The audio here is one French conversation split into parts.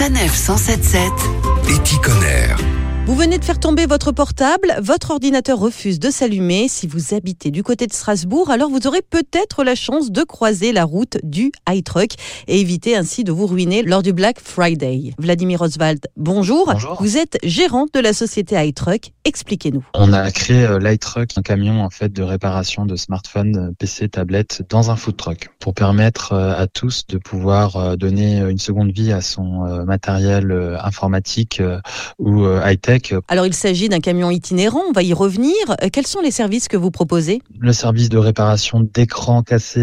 Sanef 177 Éticonner. Vous venez de faire tomber votre portable, votre ordinateur refuse de s'allumer. Si vous habitez du côté de Strasbourg, alors vous aurez peut-être la chance de croiser la route du iTruck et éviter ainsi de vous ruiner lors du Black Friday. Vladimir Oswald, bonjour. Bonjour. Vous êtes gérant de la société iTruck. Expliquez-nous. On a créé euh, l'iTruck, un camion en fait de réparation de smartphones, euh, PC, tablettes dans un food truck pour permettre euh, à tous de pouvoir donner une seconde vie à son matériel informatique ou euh, high-tech. Alors il s'agit d'un camion itinérant, on va y revenir. Euh, Quels sont les services que vous proposez? Le service de réparation d'écrans cassés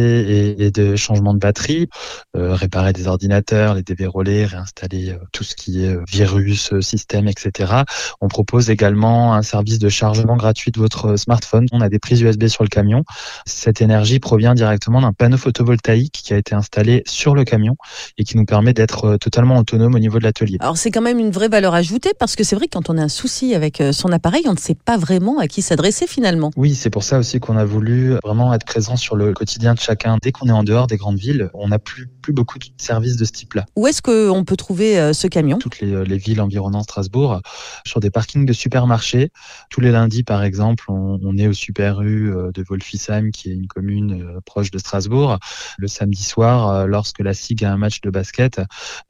et, et de changement de batterie, euh, réparer des ordinateurs, les déverrouiller, réinstaller euh, tout ce qui est euh, virus, euh, système, etc. On propose également un service de chargement gratuit de votre smartphone. On a des prises USB sur le camion. Cette énergie provient directement d'un panneau photovoltaïque qui a été installé sur le camion et qui nous permet d'être euh, totalement autonome au niveau de l'atelier. Alors c'est quand même une vraie valeur ajoutée parce que c'est vrai que quand on a un souci avec euh, son appareil, on ne sait pas vraiment à qui s'adresser finalement. Oui, c'est pour ça aussi qu'on a voulu vraiment être présent sur le quotidien de chacun. Dès qu'on est en dehors des grandes villes, on n'a plus, plus beaucoup de services de ce type-là. Où est-ce qu'on peut trouver euh, ce camion? Toutes les, les villes environnant Strasbourg, sur des parkings de supermarchés. Tous les lundis, par exemple, on, on est au Super U euh, de Wolfisheim, qui est une commune euh, proche de Strasbourg. Le samedi soir, euh, lorsque la SIG a un match de basket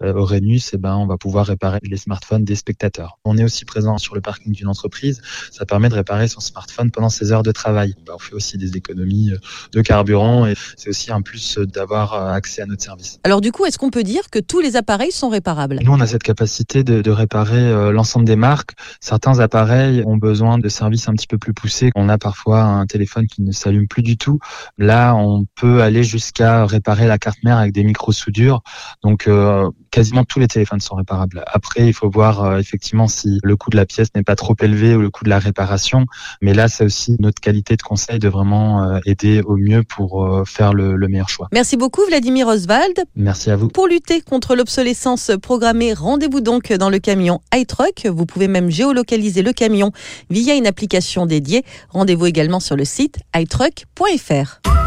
euh, au Rhenus, eh ben, on va pouvoir réparer les smartphones des spectateurs. On est aussi présent sur le parking d'une entreprise. Ça permet de réparer son smartphone pendant ses heures de travail. Ben, on fait aussi des économies euh, de carburant et c'est aussi un plus euh, d'avoir euh, accès à notre service. Alors du coup, est-ce qu'on peut dire que tous les appareils sont réparables? Nous, on a cette capacité de, de réparer l'ensemble des marques. Certains appareils ont besoin de services un petit peu plus poussés. On a parfois un téléphone qui ne s'allume plus du tout. Là, on peut aller jusqu'à réparer la carte mère avec des micro-soudures. Donc, euh, quasiment tous les téléphones sont réparables. Après, il faut voir euh, effectivement si le coût de la pièce n'est pas trop élevé ou le coût de la réparation. Mais là, c'est aussi notre qualité de conseil de vraiment euh, aider au mieux pour euh, faire le, le meilleur choix. Merci beaucoup Vladimir Oswald. Merci à vous. Pour lutter contre l'obsolescence programmée, rendez-vous donc dans le camion iTruck. Vous pouvez même géolocaliser le camion via une application dédiée. Rendez-vous également sur le site iTruck.fr.